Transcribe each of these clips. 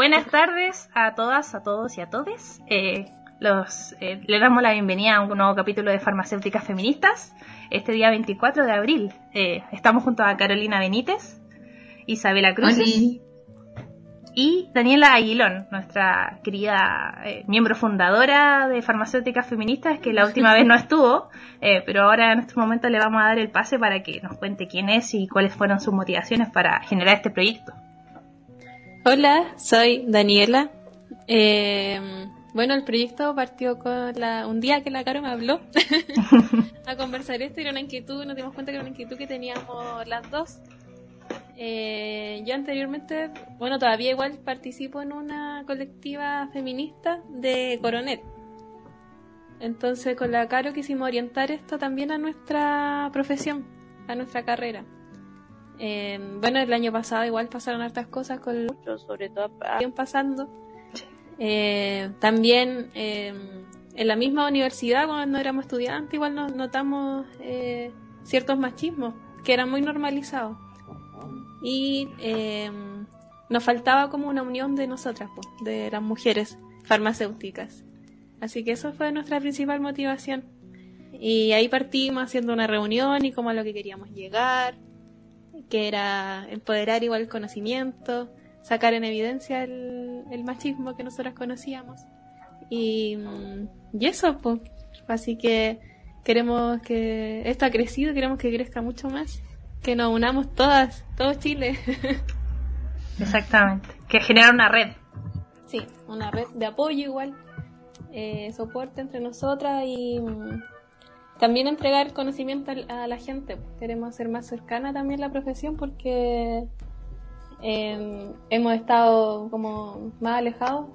buenas tardes a todas, a todos y a todes. Eh, los, eh, le damos la bienvenida a un nuevo capítulo de Farmacéuticas Feministas. Este día 24 de abril eh, estamos junto a Carolina Benítez, Isabela Cruz y Daniela Aguilón, nuestra querida eh, miembro fundadora de Farmacéuticas Feministas, que la última vez no estuvo, eh, pero ahora en este momento le vamos a dar el pase para que nos cuente quién es y cuáles fueron sus motivaciones para generar este proyecto. Hola, soy Daniela. Eh, bueno, el proyecto partió con la, un día que la Caro me habló a conversar esto, era una inquietud, nos dimos cuenta que era una inquietud que teníamos las dos eh, yo anteriormente, bueno, todavía igual participo en una colectiva feminista de Coronel. Entonces con la Caro quisimos orientar esto también a nuestra profesión, a nuestra carrera. Eh, bueno, el año pasado igual pasaron hartas cosas con los, sobre todo pasando. Eh, también eh, en la misma universidad, cuando éramos estudiantes, igual nos notamos ciertos machismos que eran muy normalizados y em, nos faltaba como una unión de nosotras, de las mujeres farmacéuticas. Así que eso fue nuestra principal motivación. Y ahí partimos haciendo una reunión y como a lo que queríamos llegar, que era empoderar igual el conocimiento, sacar en evidencia el, machismo que nosotras conocíamos. Y, y eso, pues. Así que queremos que esto ha crecido, queremos que crezca mucho más que nos unamos todas, todo Chile. Exactamente, que genera una red. Sí, una red de apoyo igual, eh, soporte entre nosotras y mm, también entregar conocimiento a, la gente. Queremos hacer más cercana también la profesión porque em, hemos estado como más alejados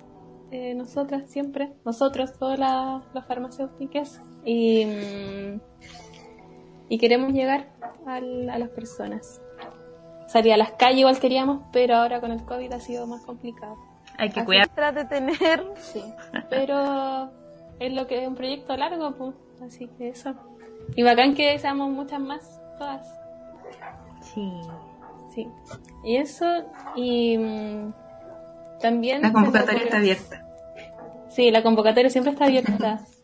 eh, nosotras siempre, nosotros, todas las, farmacéuticas y... Mm, y queremos llegar a las personas. Salir a las calles igual queríamos, pero ahora con el COVID ha sido más complicado. Hay que cuidar. Trata de tener, sí, pero es lo que es un proyecto largo, pues, así que eso. Y bacán que seamos muchas más, todas. Sí. Sí. Y eso, y mm, también... La convocatoria está abierta. Sí, la convocatoria siempre está abierta.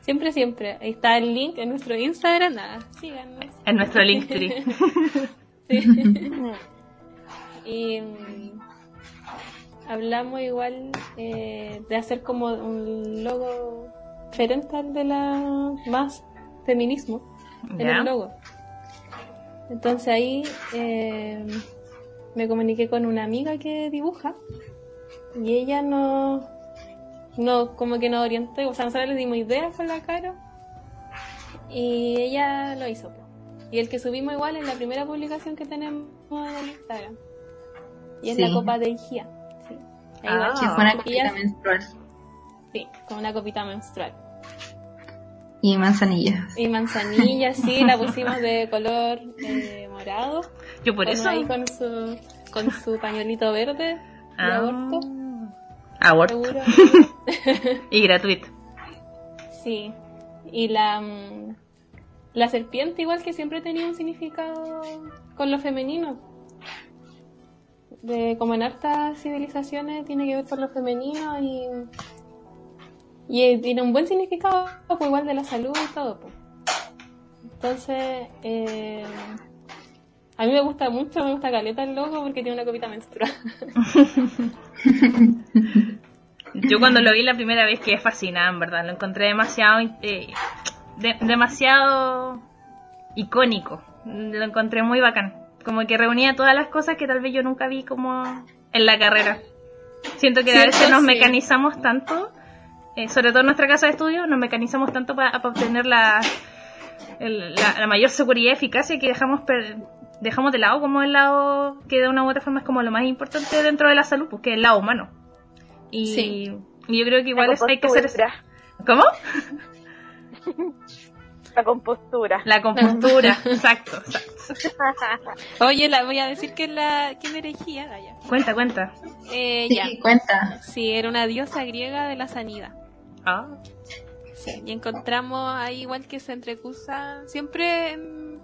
Siempre, siempre. Ahí está el link en nuestro Instagram. Nada, síganos. En nuestro link sí. y mm, hablamos igual eh, de hacer como un logo diferente al de la más feminismo en el logo. Entonces ahí eh, me comuniqué con una amiga que dibuja y ella nos no, como que nos orientó, o sea, nosotros le dimos ideas con la cara y ella lo hizo. Y el que subimos igual es la primera publicación que tenemos en el Instagram. Y es la copa de Igía. Sí. Ah, que fue una copita menstrual. Sí, con una copita menstrual. Y manzanillas. Y manzanillas, sí, la pusimos de color eh, morado. Yo por eso. Ahí con su, con su pañuelito verde de ah. aborto. Aborto. y gratuito. Sí. Y la, mm, la serpiente igual que siempre tenía un significado con lo femenino. De, como en hartas civilizaciones tiene que ver con lo femenino y, y tiene un buen significado pues, igual de la salud y todo. Pues. Entonces, eh, a mí me gusta mucho, me gusta caleta el logo porque tiene una copita menstrual. Yo cuando lo vi la primera vez quedé fascinada, en verdad. Lo encontré demasiado, eh, demasiado icónico. Lo encontré muy bacán. Como que reunía todas las cosas que tal vez yo nunca vi como en la carrera. Siento que a veces nos mecanizamos tanto, eh, sobre todo en nuestra casa de estudio, nos mecanizamos tanto para, obtener la, la, mayor seguridad y eficacia que dejamos dejamos de lado como el lado que de una u otra forma es como lo más importante dentro de la salud, porque es el lado humano. Y, yo creo que igual hay que hacer... ¿Cómo? La compostura. La compostura, exacto, Oye, la voy a decir que la que me herejía, Cuenta, cuenta. Eh, sí, cuenta. Sí, era una diosa griega de la sanidad. Ah. Sí, y encontramos ahí igual que se entrecusa, siempre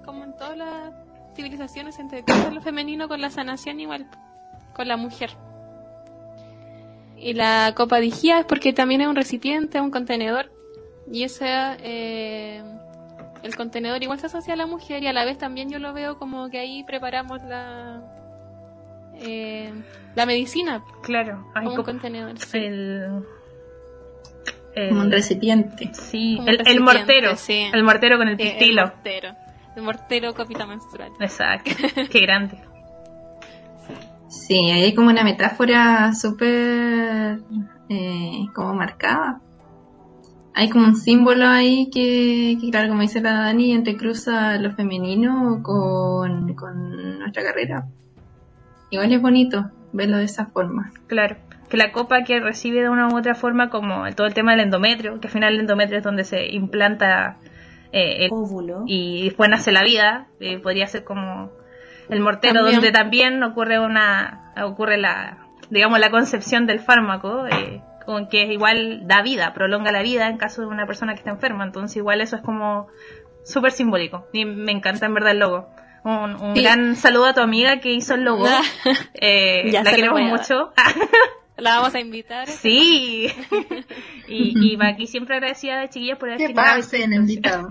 como en todas las civilizaciones se entrecusa lo femenino con la sanación igual, con la mujer. Y la copa de Igía es porque también es un recipiente, un contenedor. Y ese, eh, el contenedor igual se asocia a la mujer y a la vez también yo lo veo como que ahí preparamos la, eh, la medicina. Claro, hay como un contenedor. sí. el, Como un el- recipiente. sí, el, el mortero, sí. el mortero con el Sí, el pistilo. mortero. El mortero copita menstrual. Exacto, qué grande. Sí, ahí hay como una metáfora súper eh, como marcada. Hay como un símbolo ahí que, que, claro, como dice la Dani, entrecruza lo femenino con, con nuestra carrera. Igual es bonito verlo de esa forma. Claro, que la copa que recibe de una u otra forma, como todo el tema del endometrio, que al final el endometrio es donde se implanta eh, el óvulo. y después nace la vida, eh, podría ser como el mortero, También. donde también ocurre una ocurre la digamos la concepción del fármaco, eh, con que igual da vida, prolonga la vida en caso de una persona que está enferma, entonces igual eso es como súper simbólico y me encanta en verdad el logo. Un, un Sí. gran saludo a tu amiga que hizo el logo. Eh, la queremos mucho. La vamos a invitar. sí. y, y aquí siempre agradecida de chiquillas por haber ¿Qué generado- pasa en invitado?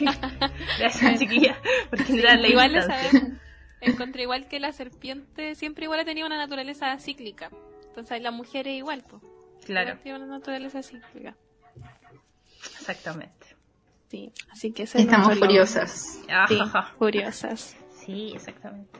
Gracias chiquillas por generar la igual vez encontré igual que la serpiente siempre igual ha tenido una naturaleza cíclica. Entonces la mujer es igual, pues. Claro, Tiene una naturaleza cíclica. exactamente. Sí, así que Estamos nuestro logo. furiosas. Sí, Ajaja. curiosas. Sí, exactamente.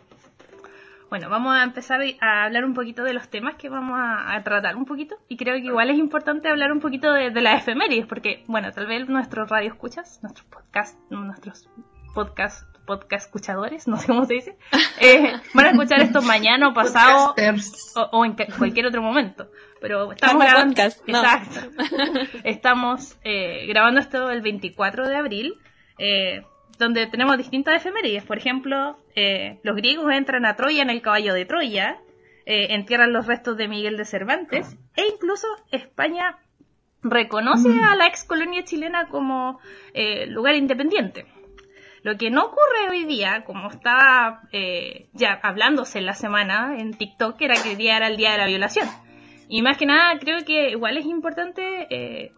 Bueno, vamos a empezar a hablar un poquito de los temas que vamos a, a tratar un poquito. Y creo que igual es importante hablar un poquito de, de las efemérides, porque, bueno, tal vez nuestros radio escuchas, nuestros podcast, nuestros podcast, podcast escuchadores, no sé cómo se dice, eh, van a escuchar esto mañana o pasado o, o en cualquier otro momento. Pero estamos grabando. Podcast, no. Exacto. estamos eh, grabando esto el 24 de abril, eh, donde tenemos distintas efemérides. Por ejemplo, eh, los griegos entran a Troya en el caballo de Troya, eh, entierran los restos de Miguel de Cervantes, e incluso España reconoce a la ex colonia chilena como eh, lugar independiente. Lo que no ocurre hoy día, como estaba eh, ya hablándose en la semana en TikTok, era que el día era el día de la violación. Y más que nada, creo que igual es importante, eh,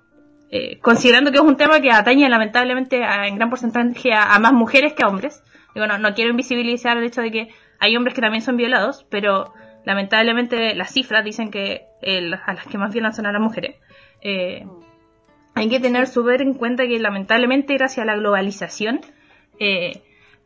eh, considerando que es un tema que atañe lamentablemente a- en gran porcentaje a, más mujeres que a hombres. Digo, no, no quiero invisibilizar el hecho de que hay hombres que también son violados, pero lamentablemente las cifras dicen que a las que más violan son a las mujeres. Eh, hay que tener súper en cuenta que lamentablemente gracias a la globalización eh,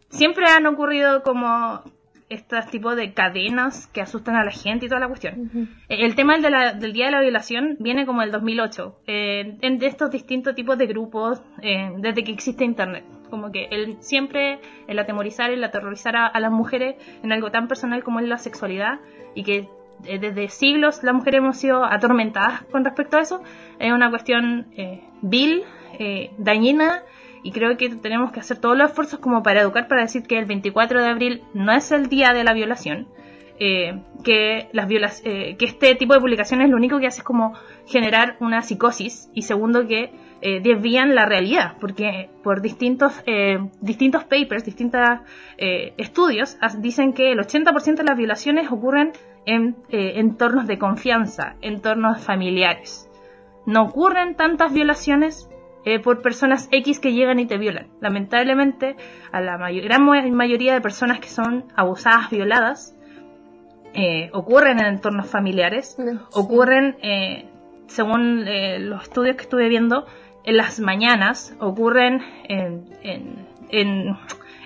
siempre han ocurrido como estos tipos de cadenas que asustan a la gente y toda la cuestión. Eh, El tema de la- del Día de la Violación viene como el 2008, eh, en de estos distintos tipos de grupos, eh, desde que existe Internet. Como que el, siempre el atemorizar, el aterrorizar a, a las mujeres en algo tan personal como es la sexualidad y que eh, desde siglos las mujeres hemos sido atormentadas con respecto a eso, es una cuestión eh, vil, eh, dañina y creo que tenemos que hacer todos los esfuerzos como para educar para decir que el 24 de abril no es el día de la violación, eh, que las viola eh, que este tipo de publicaciones lo único que hace es como generar una psicosis y segundo que eh, desvían la realidad porque por distintos distintos papers distintos estudios dicen que el 80% de las violaciones ocurren en entornos de confianza entornos familiares. No ocurren tantas violaciones eh, por personas X que llegan y te violan. Lamentablemente, a la mayo- gran mayoría de personas que son abusadas, violadas, eh, ocurren en entornos familiares, ocurren, eh, según eh, los estudios que estuve viendo, en las mañanas, ocurren en, en, en,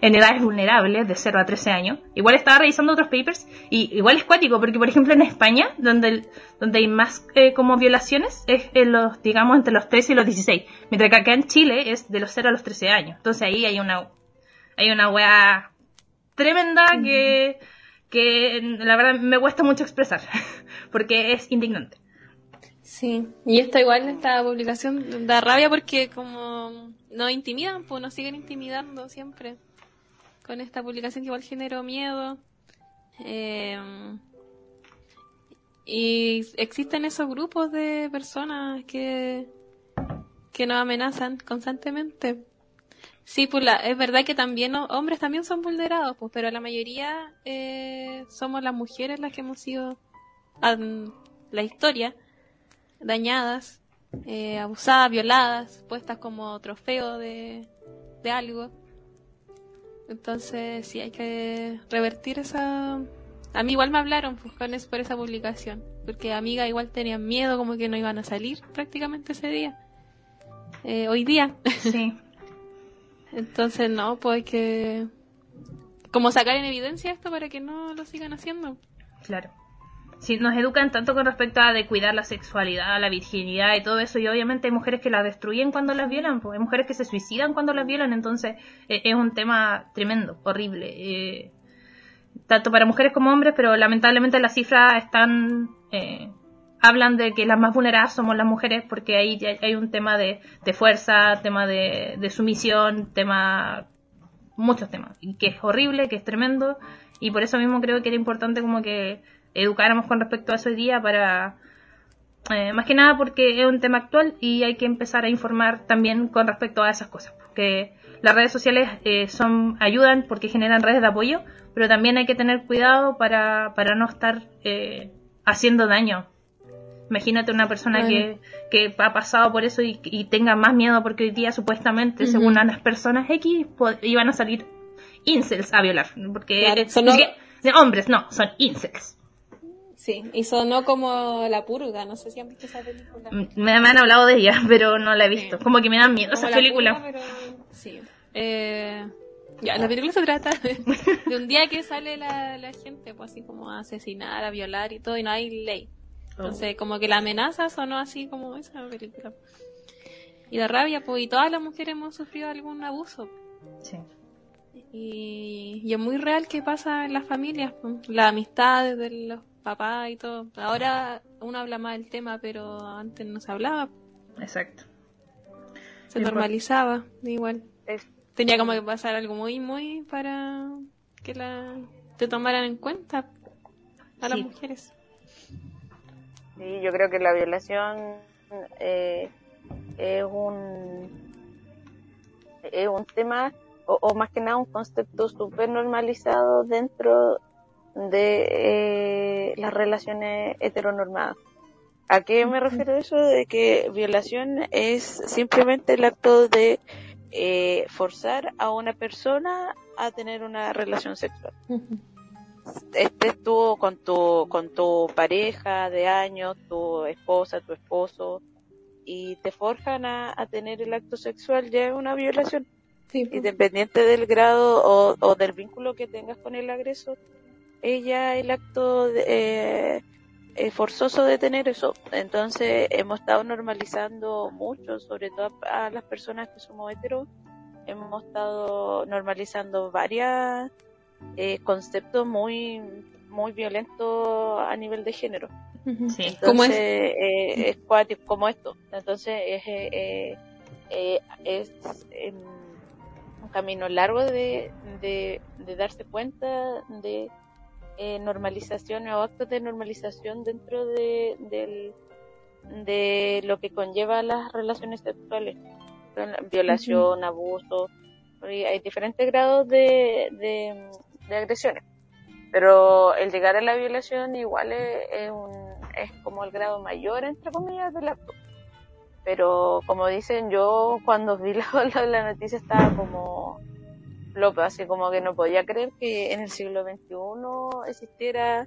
en edades vulnerables de 0 a 13 años. Igual estaba revisando otros papers y igual es cuático porque, por ejemplo, en España, donde, el- donde hay más eh, como violaciones, es en los, digamos, entre los 13 y los 16. Mientras que acá en Chile es de los 0 a los 13 años. Entonces ahí hay una, hay una wea tremenda que, que la verdad me cuesta mucho expresar porque es indignante. Sí, y esta igual, esta publicación da rabia porque como nos intimidan, pues nos siguen intimidando siempre. Con esta publicación que igual generó miedo. Eh, y existen esos grupos de personas que, que nos amenazan constantemente. Sí, pues es verdad que también ho- hombres también son vulnerados, pues, pero la mayoría eh, somos las mujeres las que hemos sido, la historia, dañadas, eh, abusadas, violadas, puestas como trofeo de, de algo. Entonces sí hay que revertir esa... A mí igual me hablaron pues, por esa publicación, porque amigas igual tenían miedo como que no iban a salir prácticamente ese día. Eh, hoy día. Sí. Entonces no, pues hay que como sacar en evidencia esto para que no lo sigan haciendo. Claro. Si nos educan tanto con respecto a de cuidar la sexualidad, la virginidad y todo eso, y obviamente hay mujeres que la destruyen cuando las violan, pues hay mujeres que se suicidan cuando las violan, entonces eh, es un tema tremendo, horrible. Eh, tanto para mujeres como hombres, pero lamentablemente las cifras están... Eh, hablan de que las más vulneradas somos las mujeres porque ahí hay un tema de, de fuerza, tema de, de sumisión, tema muchos temas, y que es horrible, que es tremendo, y por eso mismo creo que era importante como que educáramos con respecto a eso hoy día para, eh, más que nada porque es un tema actual y hay que empezar a informar también con respecto a esas cosas, porque las redes sociales eh, son ayudan porque generan redes de apoyo, pero también hay que tener cuidado para, para no estar eh, haciendo daño Imagínate una persona que, que, ha pasado por eso y, tenga más miedo porque hoy día supuestamente, según las personas X, iban a salir incels a violar. Porque de hombres, no, son incels. Sí, y sonó como La Purga, no sé si han visto esa película. Mm, me, han hablado de ella, pero no la he visto. Como que me dan miedo esa película. Sí. Eh, ya, la película se trata de, un día que sale la, la gente, pues así como a asesinar, a violar y todo, y no hay ley. Entonces, como que la amenaza sonó así como esa película. Y de rabia, pues, y todas las mujeres hemos sufrido algún abuso. Sí. Y, y es muy real que pasa en las familias, pues, las amistades de los papás y todo. Ahora uno habla más del tema, pero antes no se hablaba. Exacto. Se normalizaba, igual. Tenía como que pasar algo muy, muy para que la te tomaran en cuenta a las mujeres. Sí, yo creo que la violación eh, es un es un tema o, más que nada un concepto súper normalizado dentro de eh, las relaciones heteronormadas. ¿A qué me refiero eso? De que violación es simplemente el acto de eh, forzar a una persona a tener una relación sexual estés tú con tu, con tu pareja de años, tu esposa, tu esposo, y te forjan a, tener el acto sexual, ya es una violación. Pues. Independiente del grado o, o, del vínculo que tengas con el agresor, ella el acto eh, forzoso de tener eso. Entonces hemos estado normalizando mucho, sobre todo a las personas que somos heteros, hemos estado normalizando varias eh, concepto muy, muy violento a nivel de género. Sí. ¿Cómo es? Eh, es como esto. Entonces es, eh, eh, es em, un camino largo de, de, darse cuenta de normalización o actos de normalización dentro de, del, de lo que conlleva las relaciones sexuales. Violación, abuso. Hay diferentes grados de, de agresiones. Pero el llegar a la violación igual es, un, es como el grado mayor, entre comillas, del acto. Pero como dicen, yo cuando vi la, la, noticia estaba como loca, así como que no podía creer que en el siglo XXI existiera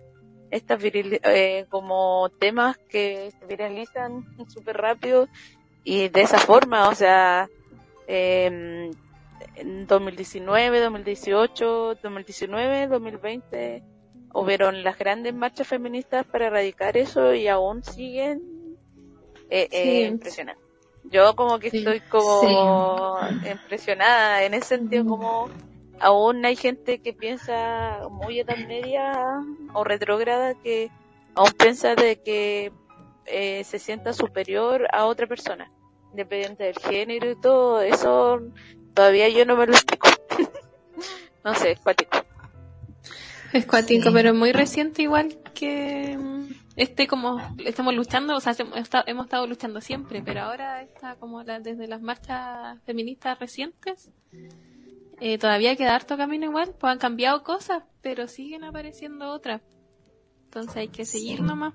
estas eh, como temas que se viralizan súper rápido y de esa forma, o sea, eh, en 2019, 2018, 2019, 2020 hubieron las grandes marchas feministas para erradicar eso y aún siguen eh, eh, impresionando. Yo como que estoy como impresionada en ese sentido como aún hay gente que piensa muy edad media o retrógrada que aún piensa de que eh, se sienta superior a otra persona independiente del género y todo eso Todavía yo no me lo explico. no sé, es cuático. Es cuático, pero muy reciente igual que mm, este como estamos luchando, o sea, hemos estado luchando siempre, pero ahora está como desde las marchas feministas recientes, eh, todavía queda harto camino igual, pues han cambiado cosas, pero siguen apareciendo otras. Entonces hay que seguir nomás.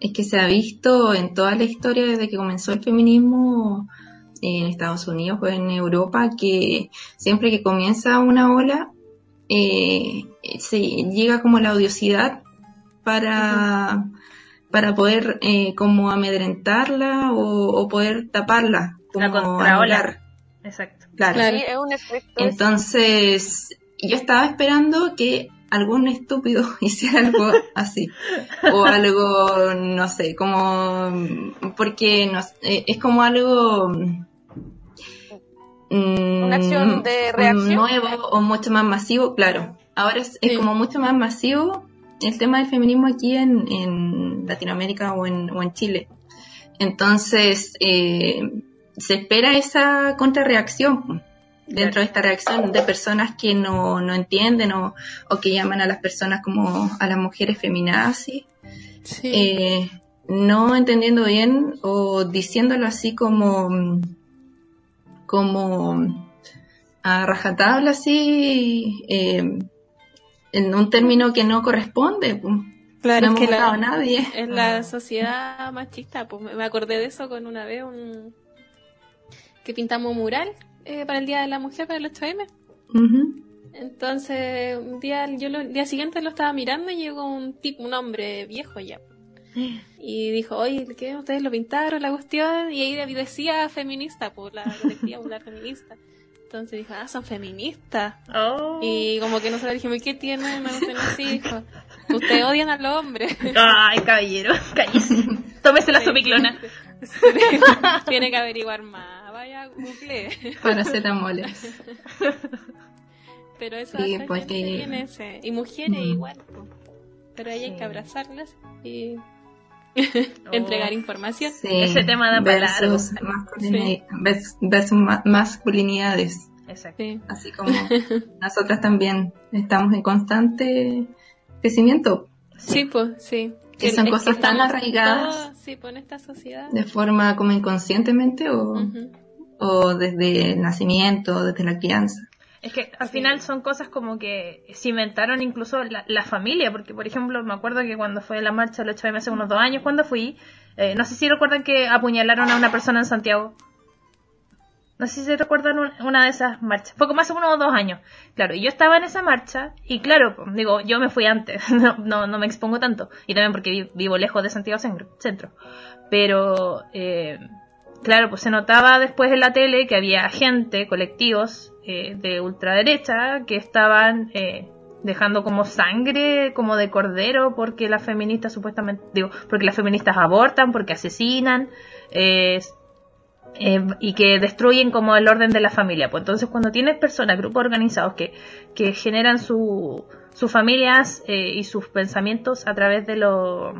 es que se ha visto en toda la historia desde que comenzó el feminismo en Estados Unidos o en Europa que siempre que comienza una ola eh, se llega como la odiosidad para, para poder eh, como amedrentarla o, poder taparla, como la Exacto. Claro. es un efecto Entonces, yo estaba esperando que algún estúpido hiciera algo así. o algo, no sé, como, porque no, eh, es como algo una acción de mm, reacción nuevo o mucho más masivo, claro. Ahora es, como mucho más masivo el tema del feminismo aquí en, Latinoamérica o en, o en Chile. Entonces, eh, se espera esa contrarreacción dentro de esta reacción de personas que no, no entienden o, o, que llaman a las personas como a las mujeres feminazis, eh, no entendiendo bien o diciéndolo así como como a rajatabla así eh, en un término que no corresponde. Claro, no es que la, nadie. En la sociedad machista, pues me acordé de eso con una vez un que pintamos un mural eh, para el Día de la Mujer, para el 8M. Entonces, un día, yo el día siguiente lo estaba mirando y llegó un tipo, un hombre viejo ya. Y dijo, oye, ¿qué? ¿Ustedes lo pintaron la cuestión? Y ahí decía feminista, pues la colectiva popular feminista. Entonces dijo, ah, son feministas. Oh. Y como que no se le dije, ¿qué tienen? No así, dijo, ustedes odian a los hombres. Ay, caballero, cállese. Tómese la sopiclona. Tiene que averiguar más. Vaya, google. Paracetamoles. Pero eso sí, pues ese. Y mujeres igual. Pero hay que abrazarlas y entregar oh. información. Ese tema da para versus, masculinidades. Exacto. Así como nosotras también estamos en constante crecimiento. Sí, pues, sí. Que son cosas tan arraigadas. sí, pues, esta sociedad. De forma como inconscientemente o, o desde el nacimiento, desde la crianza. Es que al final son cosas como que cimentaron incluso la, familia, porque por ejemplo me acuerdo que cuando fue la marcha del 8M hace unos dos años, cuando fui, eh, no sé si recuerdan que apuñalaron a una persona en Santiago. No sé si recuerdan una de esas marchas. Fue como hace unos dos años. Claro, y yo estaba en esa marcha y claro, digo, yo me fui antes, no, no, me expongo tanto. Y también porque vivo lejos de Santiago Centro. Pero, eh, claro, pues se notaba después en la tele que había gente, colectivos, eh, de ultraderecha que estaban eh, dejando como sangre, como de cordero, porque las feministas supuestamente, digo, porque las feministas abortan, porque asesinan, eh, y que destruyen como el orden de la familia. Pues entonces cuando tienes personas, grupos organizados que, generan su, sus familias y sus pensamientos a través de lo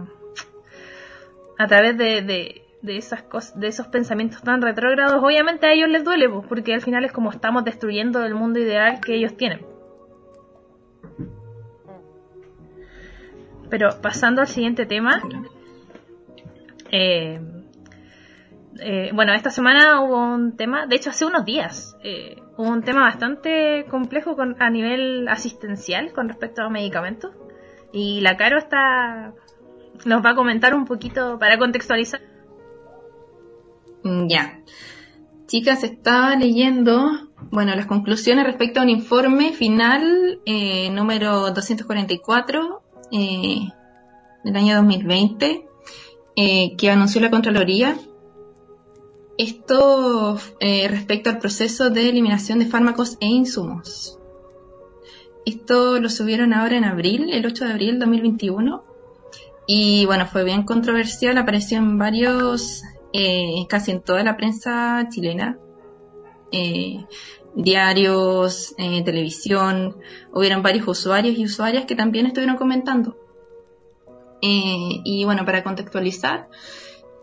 a través de de esas cosas, de esos pensamientos tan retrógrados, obviamente a ellos les duele, pues, porque al final es como estamos destruyendo el mundo ideal que ellos tienen. Pero pasando al siguiente tema, eh, eh, bueno, esta semana hubo un tema, de hecho hace unos días, eh, hubo un tema bastante complejo con, a nivel asistencial con respecto a medicamentos. Y la Caro está, nos va a comentar un poquito para contextualizar ya. Chicas, estaba leyendo, bueno, las conclusiones respecto a un informe final eh, número 244 eh, del año 2020 eh, que anunció la Contraloría. Esto respecto al proceso de eliminación de fármacos e insumos. Esto lo subieron ahora en abril, el 8 de abril del 2021. Y bueno, fue bien controversial, apareció en varios eh, casi en toda la prensa chilena, eh, diarios, eh, televisión, hubieron varios usuarios y usuarias que también estuvieron comentando. y bueno, para contextualizar,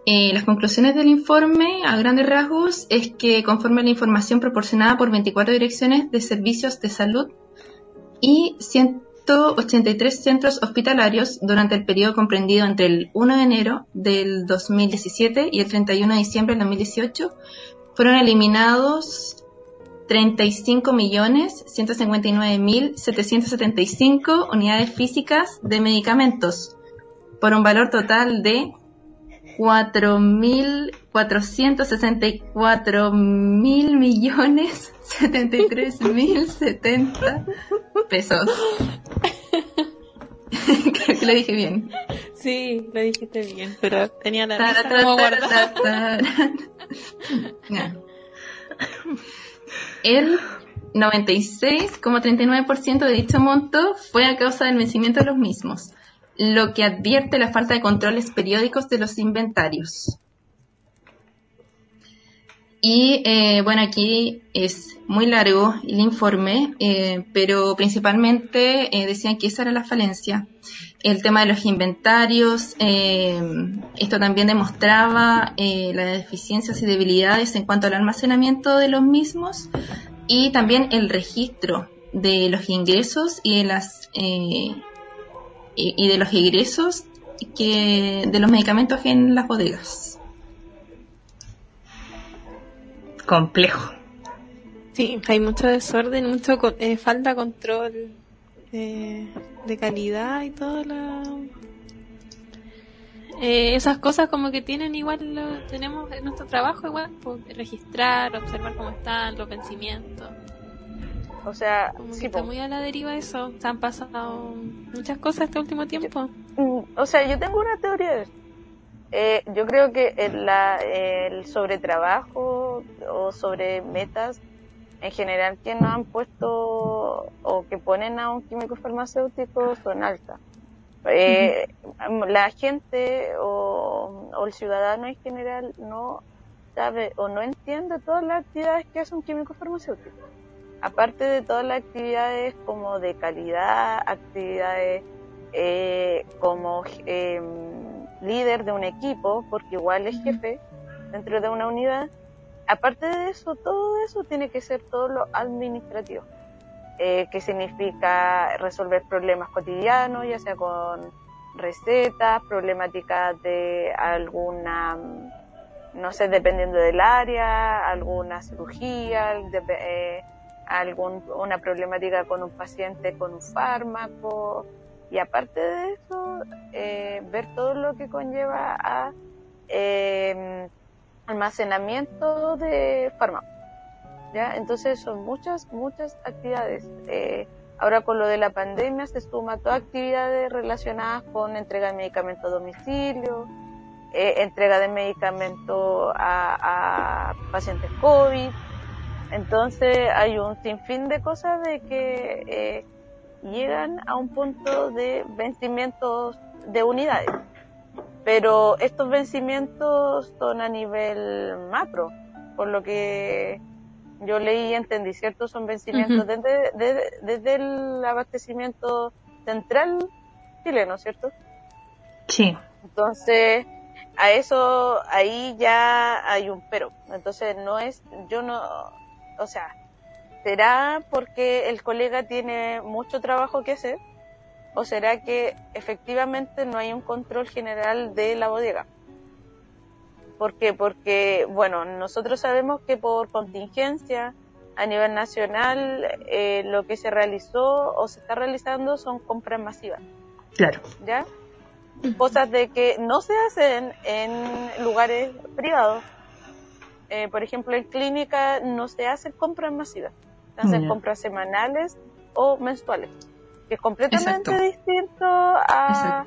las conclusiones del informe a grandes rasgos es que conforme a la información proporcionada por 24 direcciones de servicios de salud y 183 centros hospitalarios durante el periodo comprendido entre el 1 de enero del 2017 y el 31 de diciembre del 2018 fueron eliminados 35.159.775 unidades físicas de medicamentos por un valor total de 4.464 mil millones 73 mil 70 pesos. Creo que lo dije bien. Sí, lo dijiste bien, pero tenía la risa como guardada. Ya. El 96,39% de dicho monto fue a causa del vencimiento de los mismos, lo que advierte la falta de controles periódicos de los inventarios. Y eh, bueno, aquí es muy largo el informe, eh, pero principalmente eh, decían que esa era la falencia. El tema de los inventarios, esto también demostraba las deficiencias y debilidades en cuanto al almacenamiento de los mismos y también el registro de los ingresos y de las y, de los egresos que de los medicamentos en las bodegas. Complejo. Sí, hay mucho desorden, mucho eh, falta control eh, de calidad y todo la... Eh, esas cosas como que tienen igual, lo, tenemos en nuestro trabajo igual, pues, registrar, observar cómo están los vencimientos. O sea, Como que sí, está po. muy a la deriva eso. Se han pasado muchas cosas este último tiempo. Mm, o sea, yo tengo una teoría de. Eh, yo creo que el, la, el sobretrabajo o sobre metas en general que no han puesto o que ponen a un químico farmacéutico son altas. Eh, La gente o, o el ciudadano en general no sabe o no entiende todas las actividades que hace un químico farmacéutico. Aparte de todas las actividades como de calidad, actividades eh, como eh, líder de un equipo, porque igual es jefe dentro de una unidad. Aparte de eso, todo eso tiene que ser todo lo administrativo, eh, que significa resolver problemas cotidianos, ya sea con recetas, problemáticas de alguna, no sé, dependiendo del área, alguna cirugía, de- eh, algún, una problemática con un paciente con un fármaco, y aparte de eso, eh, ver todo lo que conlleva a eh, almacenamiento de fármacos. ¿ya? Entonces son muchas, muchas actividades. Eh, ahora con lo de la pandemia se suma todas actividades relacionadas con entrega de medicamentos a domicilio, eh, entrega de medicamentos a pacientes COVID. Entonces hay un sinfín de cosas de que eh, llegan a un punto de vencimientos de unidades. Pero estos vencimientos son a nivel macro, por lo que yo leí y entendí, ¿cierto? Son vencimientos desde, desde, desde el abastecimiento central chileno, ¿cierto? Sí. Entonces, a eso, ahí ya hay un pero. Entonces, no es, yo no, o sea, ¿será porque el colega tiene mucho trabajo que hacer? ¿O será que efectivamente no hay un control general de la bodega? ¿Por qué? Porque, bueno, nosotros sabemos que por contingencia a nivel nacional eh, lo que se realizó o se está realizando son compras masivas. Claro. ¿ya? Cosas de que no se hacen en lugares privados. Eh, por ejemplo, en clínica no se hacen compras masivas, se hacen compras semanales o mensuales, que es completamente Exacto. distinto a,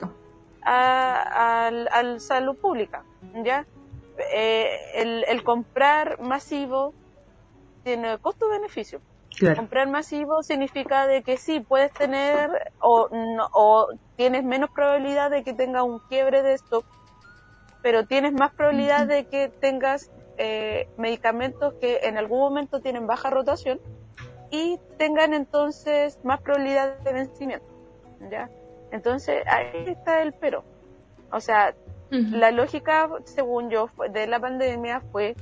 a, al- al salud pública, ¿ya? Eh, el, el comprar masivo tiene costo-beneficio Claro. comprar masivo significa de que sí puedes tener o, no- o tienes menos probabilidad de que tenga un quiebre de stock, pero tienes más probabilidad de que tengas eh, medicamentos que en algún momento tienen baja rotación y tengan entonces más probabilidad de vencimiento, ¿ya? Entonces ahí está el pero. O sea, la lógica, según yo, de la pandemia fue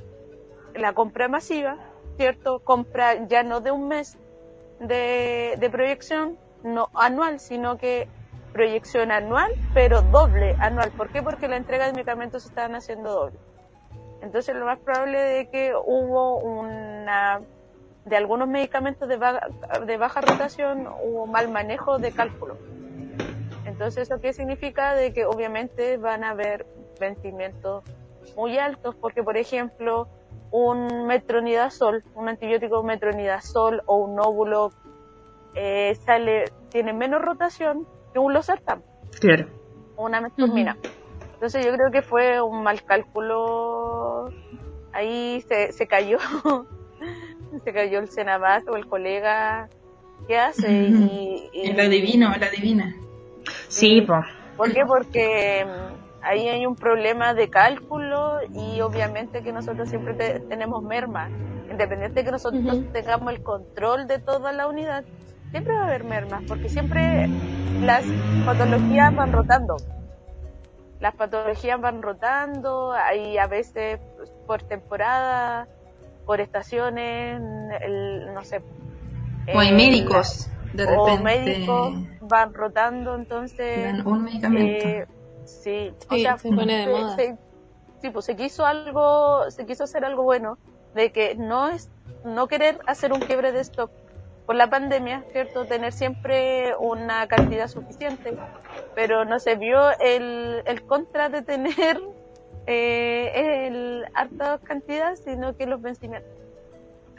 la compra masiva, ¿cierto? Compra ya no de un mes de, de proyección, no anual, sino que proyección anual, pero doble anual. ¿Por qué? Porque la entrega de medicamentos se estaban haciendo doble. Entonces, lo más probable de que hubo una de algunos medicamentos de baja, de baja rotación hubo mal manejo de cálculo. Entonces, ¿eso qué significa? De que obviamente van a haber vencimientos muy altos, porque por ejemplo, un metronidazol, un antibiótico metronidazol o un óvulo eh, sale, tiene menos rotación que un losartán. Claro. Una metformina. Entonces yo creo que fue un mal cálculo. Ahí se, se cayó, se cayó el senabas o el colega que hace y, y- La divina o la divina. Sí, po. ¿Por qué? Porque mm, ahí hay un problema de cálculo y obviamente que nosotros siempre te- tenemos merma. Independiente de que nosotros tengamos el control de toda la unidad, siempre va a haber mermas, porque siempre las patologías van rotando. Las patologías van rotando, hay a veces pues, por temporada, por estaciones, el- no sé. O hay eh, médicos, de repente. o médicos van rotando, entonces dan un medicamento. eh, sí, o sea, se pone de se- moda. se- sí, pues se quiso algo, se quiso hacer algo bueno, de que no es, no querer hacer un quiebre de stock por la pandemia, ¿cierto? Tener siempre una cantidad suficiente, pero no se vio el, el contra de tener eh, el harta cantidad, sino que los vencimientos.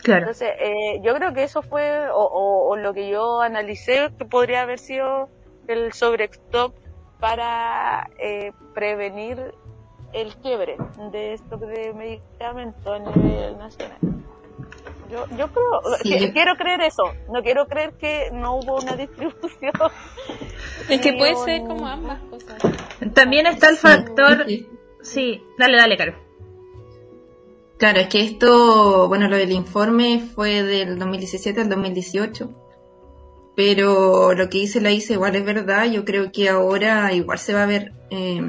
Claro. Entonces, eh, yo creo que eso fue, o, o- o lo que yo analicé, que podría haber sido el sobrestock para eh, prevenir el quiebre de stock de medicamentos a nivel nacional. Yo, yo creo, Sí, que- yo- quiero creer eso, no quiero creer que no hubo una distribución. Es que puede ser como ambas cosas. También está el factor. Sí. Sí, dale, dale, Caro. Claro, es que esto, bueno, lo del informe fue del 2017 al 2018, pero lo que dice la ICE igual es verdad, yo creo que ahora igual se va a ver eh,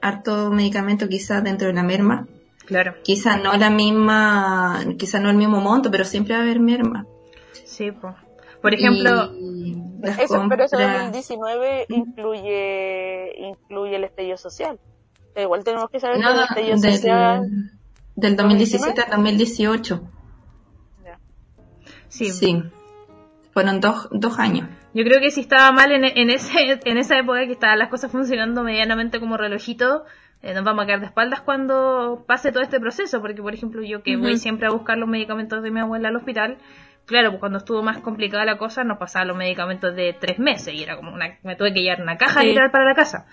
harto medicamento quizás dentro de la merma, Claro. quizás no la misma, quizás no el mismo monto, pero siempre va a haber merma. Sí, po. Por ejemplo, Eso, pero eso compras- 2019 incluye, incluye el estallido social. Pero igual tenemos que saber No, que el estallido del, social... del 2017 al 2018, Ya. sí, sí, fueron dos, dos años. Yo creo que si estaba mal en, en, ese, en esa época que estaban las cosas funcionando medianamente como relojito, eh, nos vamos a quedar de espaldas cuando pase todo este proceso, porque por ejemplo yo que voy siempre a buscar los medicamentos de mi abuela al hospital, claro, pues cuando estuvo más complicada la cosa nos pasaban los medicamentos de tres meses y era como una, me tuve que llevar una caja Sí. literal para la casa.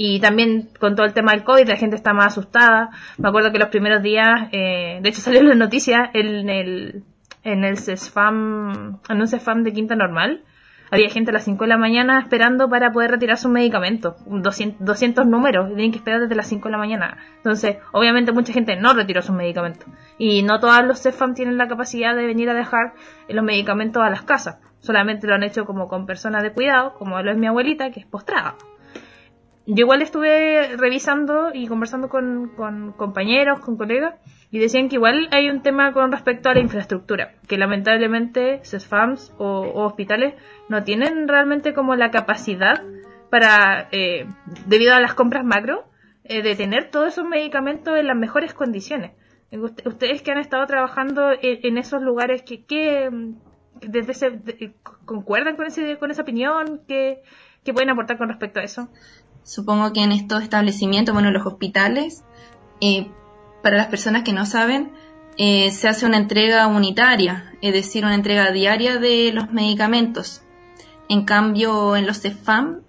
Y también con todo el tema del COVID la gente está más asustada. Me acuerdo que los primeros días, eh, de hecho salió en las noticias en el, en el CESFAM, en un CESFAM de quinta normal, había gente a las 5 de la mañana esperando para poder retirar sus medicamentos. 200, 200 números, y tienen que esperar desde las 5 de la mañana. Entonces, obviamente mucha gente no retiró sus medicamentos. Y no todos los CEFAM tienen la capacidad de venir a dejar los medicamentos a las casas. Solamente lo han hecho como con personas de cuidado, como lo es mi abuelita, que es postrada. Yo igual estuve revisando y conversando con, con compañeros, con colegas, y decían que igual hay un tema con respecto a la infraestructura, que lamentablemente CESFAMs o, o hospitales no tienen realmente como la capacidad para, eh, debido a las compras macro, eh, de tener todos esos medicamentos en las mejores condiciones. Ust- Ustedes que han estado trabajando en, esos lugares, que, desde ese, ¿concuerdan con, ese, con esa opinión? ¿Qué, ¿Qué pueden aportar con respecto a eso? Supongo que en estos establecimientos, bueno, los hospitales, eh, para las personas que no saben, eh, se hace una entrega unitaria, es decir, una entrega diaria de los medicamentos. En cambio, en los CEFAM,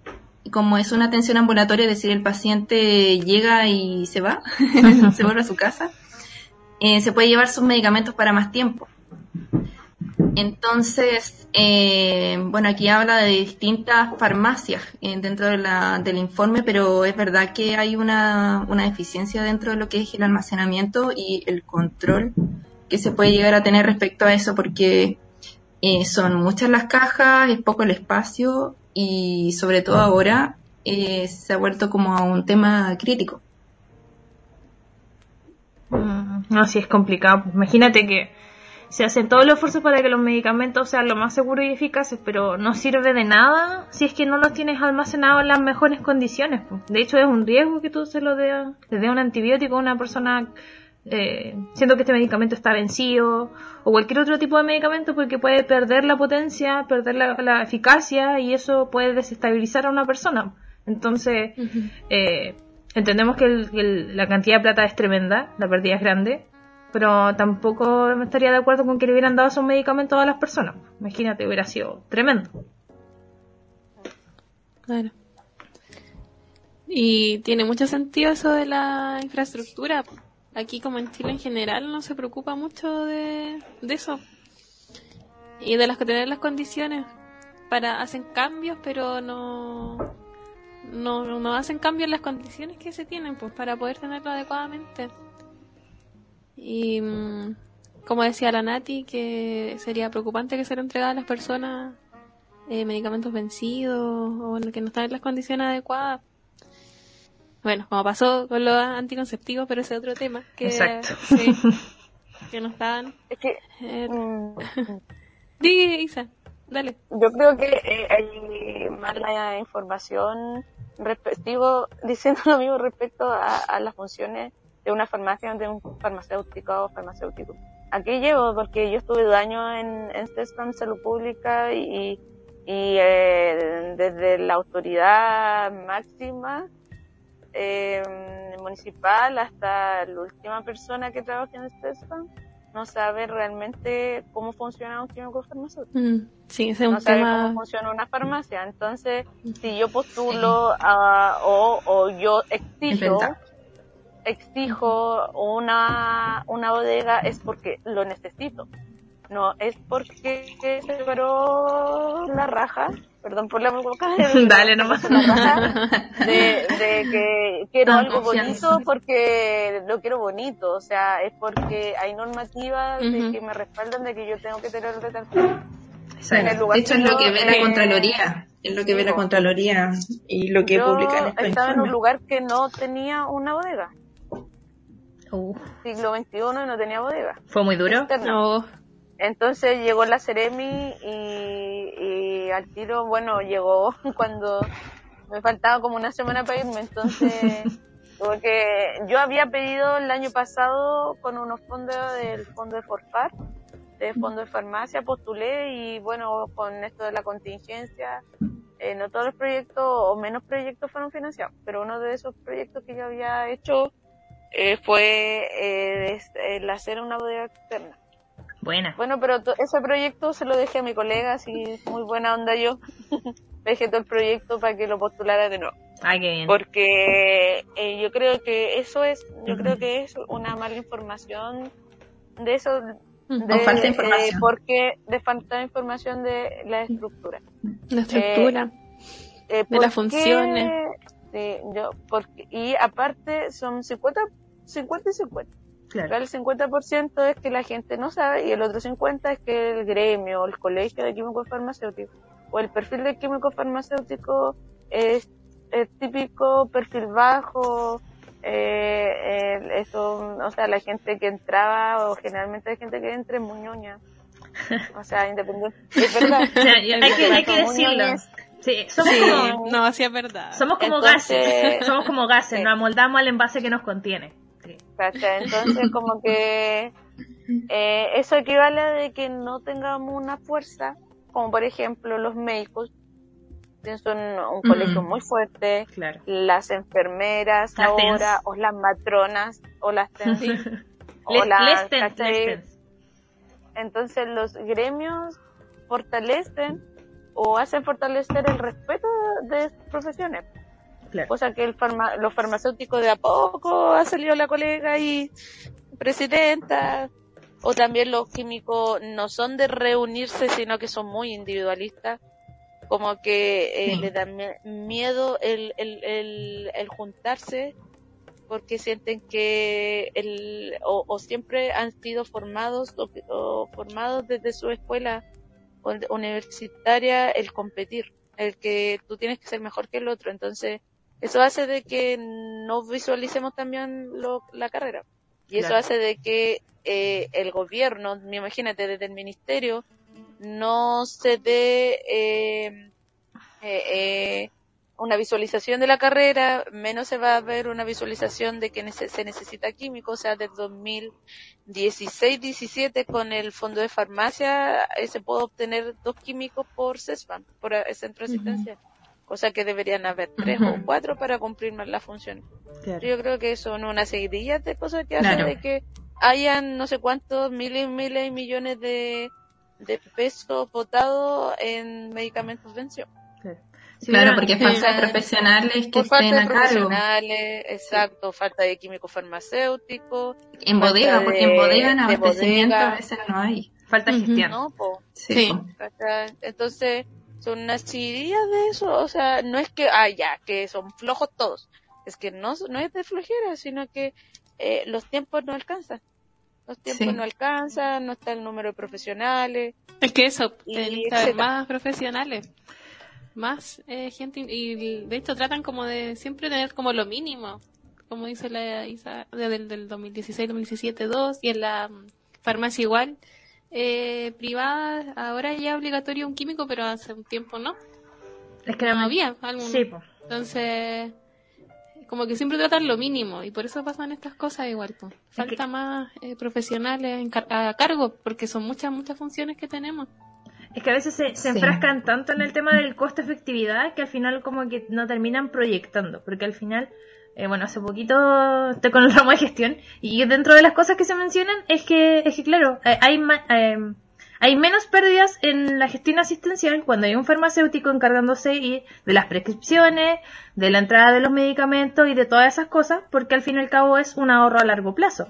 como es una atención ambulatoria, es decir, el paciente llega y se va, se vuelve a su casa, eh, se puede llevar sus medicamentos para más tiempo. Entonces, eh, bueno, aquí habla de distintas farmacias eh, dentro de la- del informe, pero es verdad que hay una, una deficiencia dentro de lo que es el almacenamiento y el control que se puede llegar a tener respecto a eso, porque eh, son muchas las cajas, es poco el espacio y sobre todo ahora eh, se ha vuelto como a un tema crítico. Mm, No, sí es complicado. Imagínate que se hacen todos los esfuerzos para que los medicamentos sean lo más seguros y eficaces, pero no sirve de nada si es que no los tienes almacenados en las mejores condiciones. De hecho, es un riesgo que tú se lo le dé un antibiótico a una persona eh, siendo que este medicamento está vencido o cualquier otro tipo de medicamento porque puede perder la potencia, perder la, la eficacia y eso puede desestabilizar a una persona. Entonces, eh, entendemos que, el- que el- la cantidad de plata es tremenda, la pérdida es grande, pero tampoco me estaría de acuerdo con que le hubieran dado esos medicamentos a las personas. Imagínate, hubiera sido tremendo. Claro. Y tiene mucho sentido eso de la infraestructura. Aquí como en Chile en general no se preocupa mucho de, de eso. Y de las que tener las condiciones. Para, hacen cambios, pero no, no, no hacen cambios en las condiciones que se tienen, pues para poder tenerlo adecuadamente. Y mm, como decía la Nati, que sería preocupante que se le entregara a las personas eh, medicamentos vencidos o que no están en las condiciones adecuadas. Bueno, como pasó con los anticonceptivos, pero ese es otro tema. Que, Exacto. sí, que no estaban. Es que eh, mm, Isa, dale. yo creo que eh, hay mala información respectivo, diciendo lo mismo respecto a, a las funciones de una farmacia de un farmacéutico o farmacéutico. Aquí llevo porque yo estuve dos años en, en CESFAM Salud Pública y, y eh, desde la autoridad máxima eh, municipal hasta la última persona que trabaja en el CESFAM no sabe realmente cómo funciona un químico farmacéutico Mm, sí, es un no sabe tema. cómo funciona una farmacia. Entonces, si yo postulo a- o, o yo exijo, verdad. Exijo una, una bodega es porque lo necesito. No es porque se quebró la raja, perdón por la boca, Dale nomás. la raja de, de que quiero Con algo bonito porque lo quiero bonito, o sea, es porque hay normativas de que me respaldan de que yo tengo que tener de tal. Exacto. De hecho, es lo que ve la Contraloría. Es lo que ve la Contraloría y lo que yo publican estaba en un lugar que no tenía una bodega, Uh, siglo XXI y no tenía bodega. fue muy duro. No, Entonces llegó la Ceremi y, y al tiro, bueno, llegó cuando me faltaba como una semana para irme, entonces porque yo había pedido el año pasado con unos fondos del fondo de Forfar, de fondo de farmacia, postulé y bueno, con esto de la contingencia, eh, no todos los proyectos o menos proyectos fueron financiados, pero uno de esos proyectos que yo había hecho eh, fue eh, es- el hacer una bodega externa. Buena. Bueno, pero ese proyecto se lo dejé a mi colega, así muy buena onda yo. dejé todo el proyecto para que lo postulara de nuevo. Ay, qué bien. Porque eh, yo creo que eso es, yo creo que es una mala información de eso. De, O falta de eh, información. porque de falta de información de la estructura. la estructura. Eh, De las funciones. Sí, yo, porque, y aparte son 50, 50 y 50. Claro. El 50% es que la gente no sabe y el otro 50% es que el gremio, el colegio de químicos farmacéuticos o el perfil de químico farmacéutico es, es típico perfil bajo, eh, el- eso, o sea, la gente que entraba o generalmente la gente que entra es muy ñoña. O sea, independiente. Es verdad. O sea, hay que, hay que decirlo. Sí, somos Sí, como, no, sí es verdad. somos como Entonces- gases. Somos como gases. Sí. Nos amoldamos al envase que nos contiene. Sí. ¿cachai? Entonces, como que eh, eso equivale a de que no tengamos una fuerza, como por ejemplo los médicos, que son un colegio Mm. muy fuerte, Claro. las enfermeras Las ahora, TENS. o las matronas, o las TENS, o Les, las, les. Entonces los gremios fortalecen o hacen fortalecer el respeto de estas profesiones. Claro. Cosa que el farma- los farmacéuticos de a poco ha salido la colega y presidenta. O también los químicos no son de reunirse, sino que son muy individualistas. Como que eh, Sí. le da mie- miedo el, el, el, el juntarse porque sienten que el, o, o siempre han sido formados o, o formados desde su escuela universitaria el competir, el que tú tienes que ser mejor que el otro. Entonces, eso hace de que no visualicemos también lo- la carrera. Y eso Claro. hace de que eh, el gobierno, me imagínate, desde el ministerio, no se dé eh, eh, eh, una visualización de la carrera, menos se va a ver una visualización de que se necesita químico, o sea, del 2016-17 con el fondo de farmacia eh, se puede obtener dos químicos por CESFAM, por eh, centro Ujú. asistencial. Cosa que deberían haber tres o cuatro para cumplir más la función. Claro. Yo creo que son una seguidilla de cosas que Claro. hacen de que hayan no sé cuántos miles y miles y millones de, de pesos votados en medicamentos de vención. Claro, Claro, porque Sí. falta de profesionales que Por falta estén de a cargo. profesionales, exacto, falta de químicos farmacéuticos, En falta bodega, porque en de- bodega en de abastecimiento bodega. a veces no hay. falta Ujú. gestión. Sí. Entonces, son unas seguidillas de eso, o sea, no es que, ah, ya, que son flojos todos, es que no, no es de flojera, sino que eh, los tiempos no alcanzan. Los tiempos Sí. no alcanzan, no está el número de profesionales. Es que eso, etcétera. más profesionales, más eh, gente, y de hecho tratan como de siempre tener como lo mínimo, como dice la Isa, del 2016, 2017, 2, y en la mm, farmacia igual, eh, privada, ahora ya obligatorio un químico, pero hace un tiempo no, Es que no había algún- Sí, po. Entonces, como que siempre tratan lo mínimo, y por eso pasan estas cosas igual, pues. Falta más eh, profesionales en car- a cargo, porque son muchas, muchas funciones que tenemos. Es que a veces se, se Sí. enfrascan tanto en el tema del costo-efectividad que al final como que no terminan proyectando, porque al final, eh, bueno, hace poquito estoy con el ramo de gestión y dentro de las cosas que se mencionan es que, es que claro, eh, hay, eh, hay menos pérdidas en la gestión asistencial cuando hay un farmacéutico encargándose de las prescripciones, de la entrada de los medicamentos y de todas esas cosas, porque al fin y al cabo es un ahorro a largo plazo.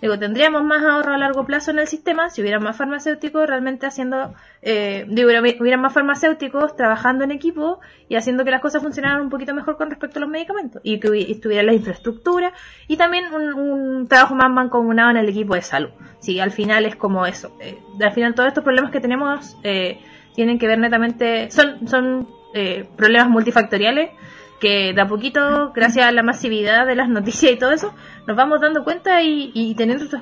Digo, tendríamos más ahorro a largo plazo en el sistema si hubiera más farmacéuticos realmente haciendo, eh, digo, hubiera, hubiera más farmacéuticos trabajando en equipo y haciendo que las cosas funcionaran un poquito mejor con respecto a los medicamentos y que estuviera la infraestructura y también un, un trabajo más mancomunado en el equipo de salud. Sí, al final es como eso. eh, al final todos estos problemas que tenemos eh, tienen que ver netamente, son, son eh, problemas multifactoriales que de a poquito, gracias a la masividad de las noticias y todo eso, nos vamos dando cuenta y, y teniendo estos,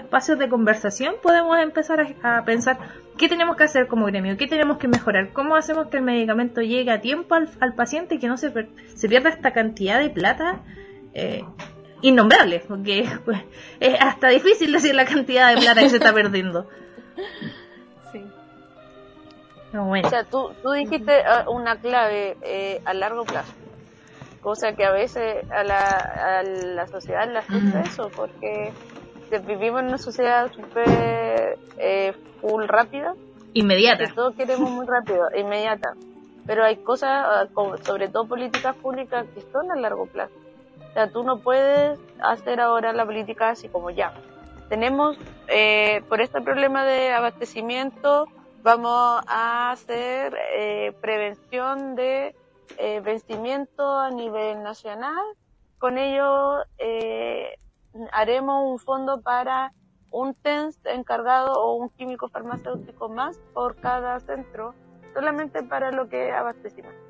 espacios de conversación podemos empezar a, pensar qué tenemos que hacer como gremio, qué tenemos que mejorar, cómo hacemos que el medicamento llegue a tiempo al, paciente y que no se, se pierda esta cantidad de plata eh, innombrable, porque pues, es hasta difícil decir la cantidad de plata que se está perdiendo. Bueno, O sea, tú, tú dijiste eh, una clave eh, a largo plazo, cosa que a veces a la, a la sociedad le asusta eso, porque vivimos en una sociedad súper eh, full rápida, inmediata. que todo queremos muy rápido, inmediata. Pero hay cosas, ah, sobre todo políticas públicas, que son a largo plazo. O sea, tú no puedes hacer ahora la política así como ya. Tenemos, eh, por este problema de abastecimiento, vamos a hacer eh, prevención de eh, vencimiento a nivel nacional. Con ello, eh, haremos un fondo para un TENS encargado o un químico farmacéutico más por cada centro, solamente para lo que es abastecimiento.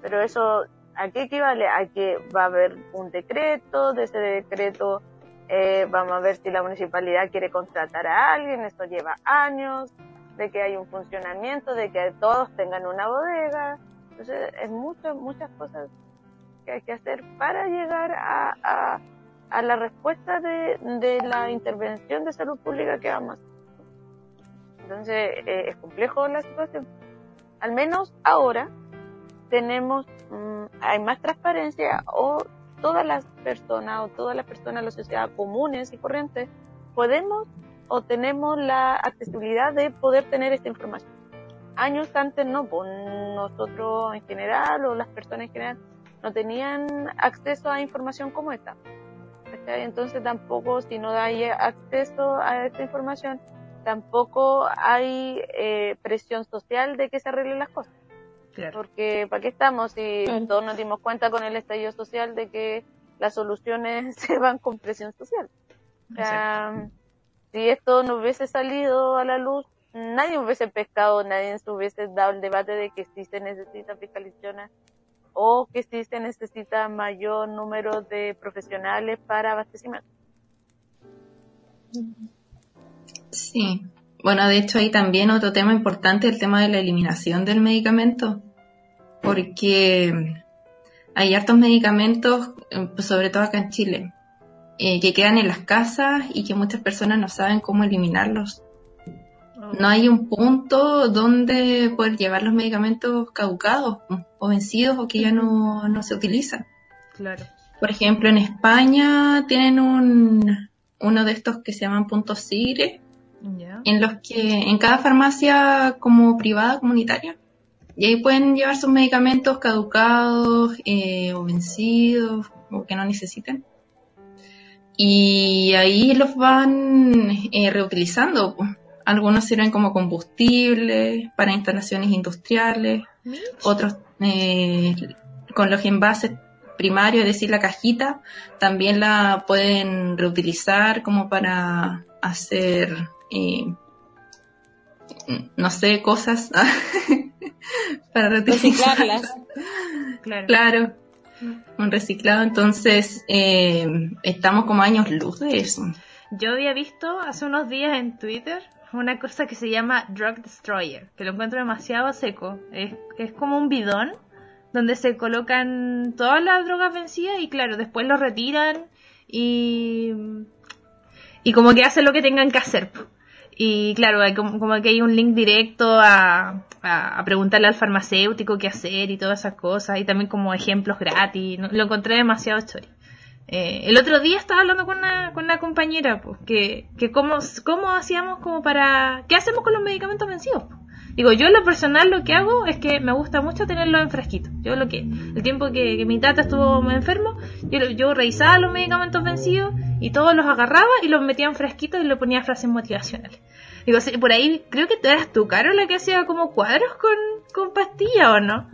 Pero eso, ¿a qué equivale? A que va a haber un decreto, de ese decreto eh, vamos a ver si la municipalidad quiere contratar a alguien, esto lleva años, de que hay un funcionamiento, de que todos tengan una bodega. Entonces, es muchas, muchas cosas que hay que hacer para llegar a, a, la respuesta de, de la intervención de salud pública que vamos. Entonces, eh, es complejo la situación. Al menos ahora tenemos, mm, hay más transparencia o todas las personas o todas las personas de la sociedad comunes y corrientes podemos o tenemos la accesibilidad de poder tener esta información. Años antes no, pues nosotros en general o las personas en general no tenían acceso a información como esta. ¿cachai? Entonces tampoco, si no hay acceso a esta información, tampoco hay eh, presión social de que se arreglen las cosas. Claro. Porque ¿para qué estamos si Claro. todos nos dimos cuenta con el estallido social de que las soluciones se van con presión social? O sea, si esto no hubiese salido a la luz, nadie hubiese pescado, nadie se hubiese dado el debate de que sí se necesita fiscalización o que sí se necesita mayor número de profesionales para abastecimiento. Sí. Bueno, de hecho hay también otro tema importante, el tema de la eliminación del medicamento, porque hay hartos medicamentos, eh, pues, sobre todo acá en Chile, eh, que quedan en las casas y que muchas personas no saben cómo eliminarlos. no hay un punto donde poder llevar los medicamentos caducados o vencidos o que ya no, no se utilizan. Claro. Por ejemplo, en España tienen un, uno de estos que se llaman puntos SIGRE, en los que en cada farmacia como privada comunitaria y ahí pueden llevar sus medicamentos caducados eh, o vencidos o que no necesiten y ahí los van eh, reutilizando pues. algunos sirven como combustible para instalaciones industriales otros eh, con los envases primarios, es decir, la cajita, también la pueden reutilizar como para hacer, eh, no sé, cosas. Para reutilizarlas. Claro, un reciclado. Entonces, eh, estamos como años luz de eso. Yo había visto hace unos días en Twitter una cosa que se llama Drug Destroyer, que lo encuentro demasiado seco. Es, es como un bidón donde se colocan todas las drogas vencidas y claro, después lo retiran y, y como que hacen lo que tengan que hacer. Y claro, hay como, como que hay un link directo a, a, preguntarle al farmacéutico qué hacer y todas esas cosas y también como ejemplos gratis. Lo encontré demasiado chori. Eh, el otro día estaba hablando con una, con una compañera, pues, que, que cómo, cómo hacíamos como para... ¿Qué hacemos con los medicamentos vencidos? po? Digo, yo en lo personal lo que hago es que me gusta mucho tenerlos en frasquito. Yo lo que, el tiempo que, que mi tata estuvo enfermo, yo, yo revisaba los medicamentos vencidos y todos los agarraba y los metía en frasquitos y le ponía frases motivacionales. Digo, por ahí creo que eras tú, Caro, la que hacía como cuadros con, con pastillas, ¿o no?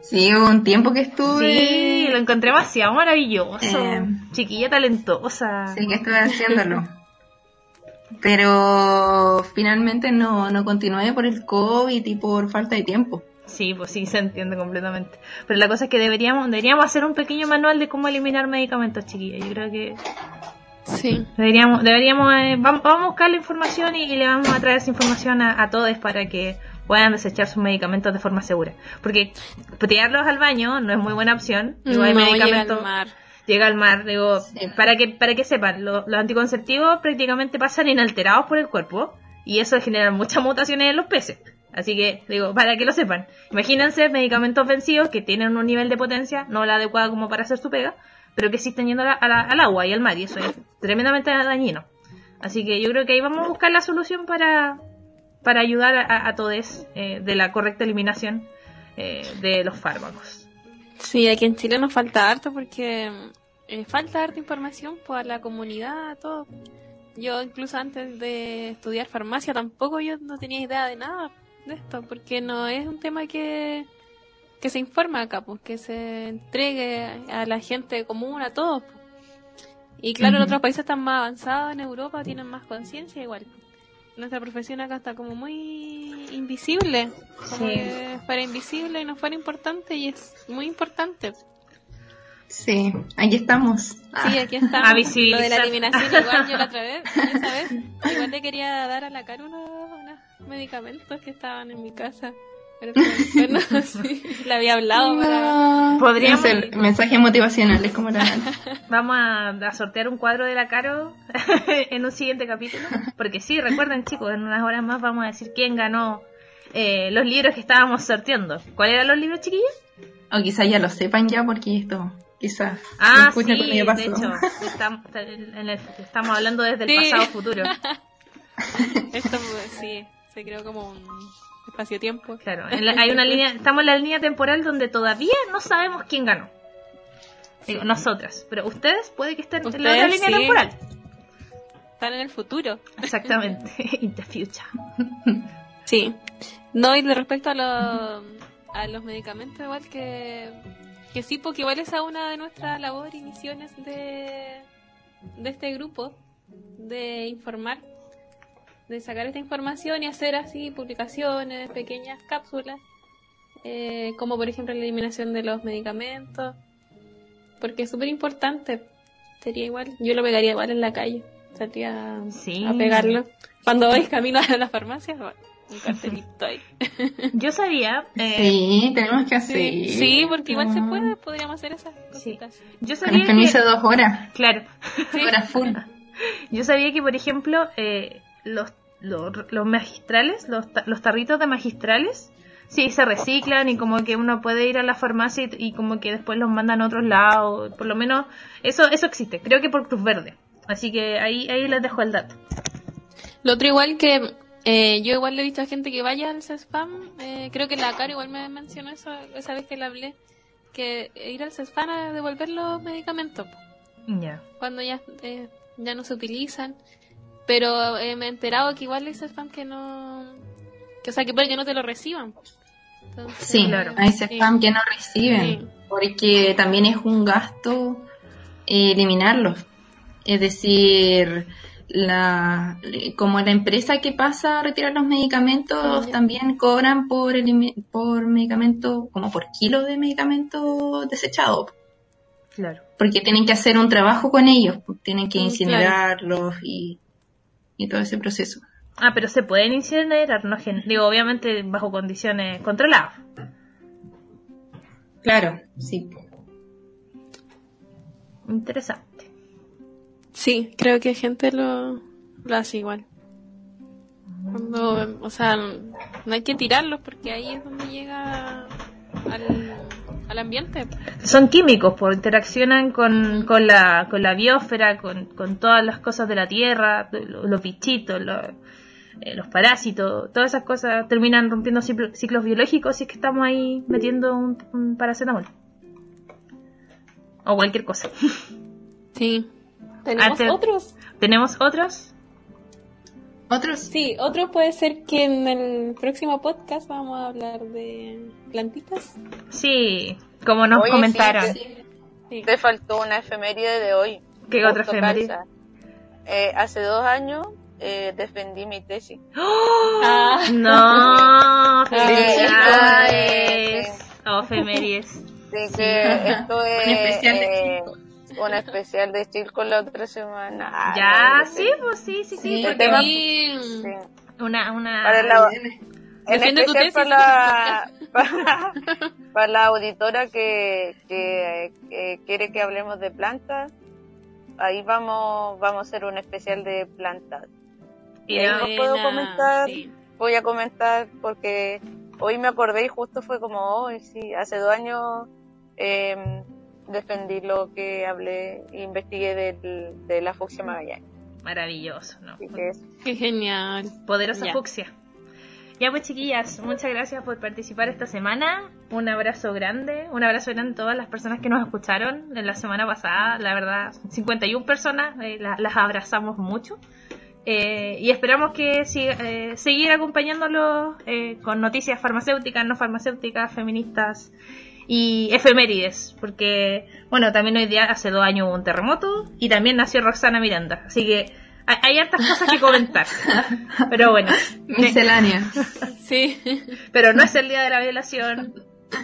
Sí, hubo un tiempo que estuve... Sí, lo encontré demasiado maravilloso. Eh. Chiquilla talentosa. Sí, que estuve haciéndolo. Pero finalmente no, no continué por el COVID y por falta de tiempo. Sí, pues sí, se entiende completamente. Pero la cosa es que deberíamos, deberíamos hacer un pequeño manual de cómo eliminar medicamentos, chiquillas. Yo creo que Sí. deberíamos, deberíamos, eh, vamos, vamos a buscar la información y, y le vamos a traer esa información a, a todos para que puedan desechar sus medicamentos de forma segura. Porque tirarlos al baño no es muy buena opción. Hay no, llega medicamentos al mar. Llega al mar, digo, Sí. para que para que sepan, lo- los anticonceptivos prácticamente pasan inalterados por el cuerpo y eso genera muchas mutaciones en los peces. Así que, digo, para que lo sepan. Imagínense medicamentos vencidos que tienen un nivel de potencia no la adecuada como para hacer su pega, pero que sí están yendo a la- a la- al agua y al mar y eso es tremendamente dañino. Así que yo creo que ahí vamos a buscar la solución para, para ayudar a, a todos eh, de la correcta eliminación eh, de los fármacos. Sí, aquí en Chile nos falta harto porque eh, falta harta información para la comunidad, todo. Yo incluso antes de estudiar farmacia tampoco yo no tenía idea de nada de esto, porque no es un tema que, que se informa acá, pues que se entregue a la gente común, a todos. pues. Y claro, en Ujú. otros países están más avanzados, en Europa tienen más conciencia igual. Nuestra profesión acá está como muy invisible, como Sí. que fuera invisible y no fuera importante y es muy importante. Sí, aquí estamos. Sí, Ah, aquí está. A Lo de la eliminación, igual yo la otra vez, esa vez, igual le quería dar a la cara unos, unos medicamentos que estaban en mi casa. Pero que después no, sí, le había hablado para... no. Podríamos- Hacer mensajes motivacionales como la Vamos a, a sortear un cuadro de la Caro en un siguiente capítulo. Porque sí, recuerden chicos, en unas horas más vamos a decir quién ganó eh, los libros que estábamos sorteando. ¿Cuáles eran los libros, chiquillos? O quizás ya lo sepan ya porque esto quizás Ah, sí, de hecho, estamos, en el- estamos hablando desde el Sí. pasado futuro. Esto, sí, se creó como un espacio-tiempo. Claro, en la- hay una línea, estamos en la línea temporal donde todavía no sabemos quién ganó. Digo, nosotras, pero ustedes puede que estén en la otra línea sí. temporal. Están en el futuro. Exactamente, in the future. Sí. No, y de respecto a, lo- a los medicamentos, igual que, que sí, porque igual esa es una de nuestras labores y misiones de, de este grupo, de informar, de sacar esta información y hacer así publicaciones, pequeñas cápsulas, eh, como por ejemplo la eliminación de los medicamentos, porque es súper importante. Sería igual, yo lo pegaría igual en la calle, saldría Sí. a pegarlo. Cuando vais camino a la farmacia, un cartelito ahí. Yo sabía, eh, Sí, tenemos que hacer. Sí, sí, porque igual se puede, podríamos hacer esas Sí. cositas. yo Con el sabía permiso que, de dos horas. claro, Sí. Horas full. yo sabía que por ejemplo eh, los los, los magistrales, los, ta- los tarritos de magistrales, sí, se reciclan y como que uno puede ir a la farmacia y, y como que después los mandan a otros lados. Por lo menos eso eso existe, creo que por Cruz Verde. Así que ahí, ahí les dejo el dato. Lo otro igual que eh, yo igual le he visto a gente que vaya al CESPAM, eh, creo que la cara igual me mencionó eso esa vez que le hablé, que ir al CESPAM a devolver los medicamentos Ya. cuando ya, eh, ya no se utilizan. Pero eh, me he enterado que igual hay CESPAM que no... Que, o sea, que puede que no te lo reciban. Entonces, Sí, Claro. hay spam que no reciben, Sí. porque también es un gasto eh, eliminarlos. Es decir, la, como la empresa que pasa a retirar los medicamentos Ya. también cobran por, elimi- por medicamento, como por kilo de medicamento desechado, Claro. porque tienen que hacer un trabajo con ellos, pues, tienen que Mm, incinerarlos y, y todo ese proceso. Ah, pero se pueden incinerar, no digo, obviamente bajo condiciones controladas. Claro, sí. Interesante. Sí, creo que gente lo, lo hace igual. Cuando, o sea, no hay que tirarlos porque ahí es donde llega al, al ambiente. Son químicos, pues interaccionan con, con, la, con la biosfera, con, con todas las cosas de la tierra, los, bichitos, los, eh, los parásitos, todas esas cosas terminan rompiendo ciclo- ciclos biológicos si es que estamos ahí metiendo un, un paracetamol. O cualquier cosa. Sí. ¿Tenemos Antes- otros? ¿Tenemos otros? Otros Sí, otro puede ser que en el próximo podcast vamos a hablar de plantitas. Sí, como nos Oye, comentaron. sí, Sí. Te faltó una efeméride de hoy. ¿Qué otra efeméride? Eh, hace dos años eh, defendí mi tesis. ¡Oh! Ah. No, Sí, felicidades. Oh, efemérides. Así que esto es Un especial de con la otra semana. Ya, no, sí, pues sí, sí, sí. Sí, porque tema- Sí. sí. una, una... Para la, en especial para la, para, para la auditora que, que, que quiere que hablemos de plantas, ahí vamos, vamos a hacer un especial de plantas. Y ahí no- puedo comentar. sí. Voy a comentar porque hoy me acordé y justo fue como, hoy sí, hace dos años eh, defendí lo que hablé e investigué del- de la fucsia magallanes. Maravilloso, ¿no? Qué genial. Poderosa Ya. fucsia. Ya pues chiquillas, muchas gracias por participar esta semana. Un abrazo grande, un abrazo grande a todas las personas que nos escucharon en la semana pasada. La verdad, 51 personas, eh, la- las abrazamos mucho. Eh, y esperamos que siga- eh, seguir acompañándolos eh, con noticias farmacéuticas, no farmacéuticas, feministas y efemérides. Porque, bueno, también hoy día, hace dos años hubo un terremoto y también nació Roxana Miranda. Así que hay, hay hartas cosas que comentar. Pero bueno, Miscelánea. Sí. pero no es el día de la violación.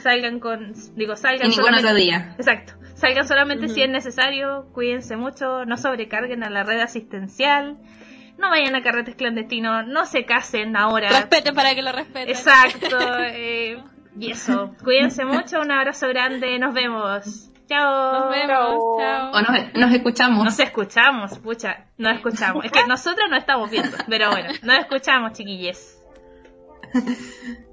Salgan con, digo, salgan ningún otro día. Exacto. Salgan solamente si es necesario, cuídense mucho, no sobrecarguen a la red asistencial, no vayan a carretes clandestinos, no se casen ahora. Respete para que lo respeten. Exacto. eh, y eso, cuídense mucho, un abrazo grande, nos vemos. Chao. Nos vemos. Chao. O nos, nos escuchamos. Nos escuchamos, pucha, nos escuchamos. Es que nosotros no estamos viendo, pero bueno, nos escuchamos, chiquilles.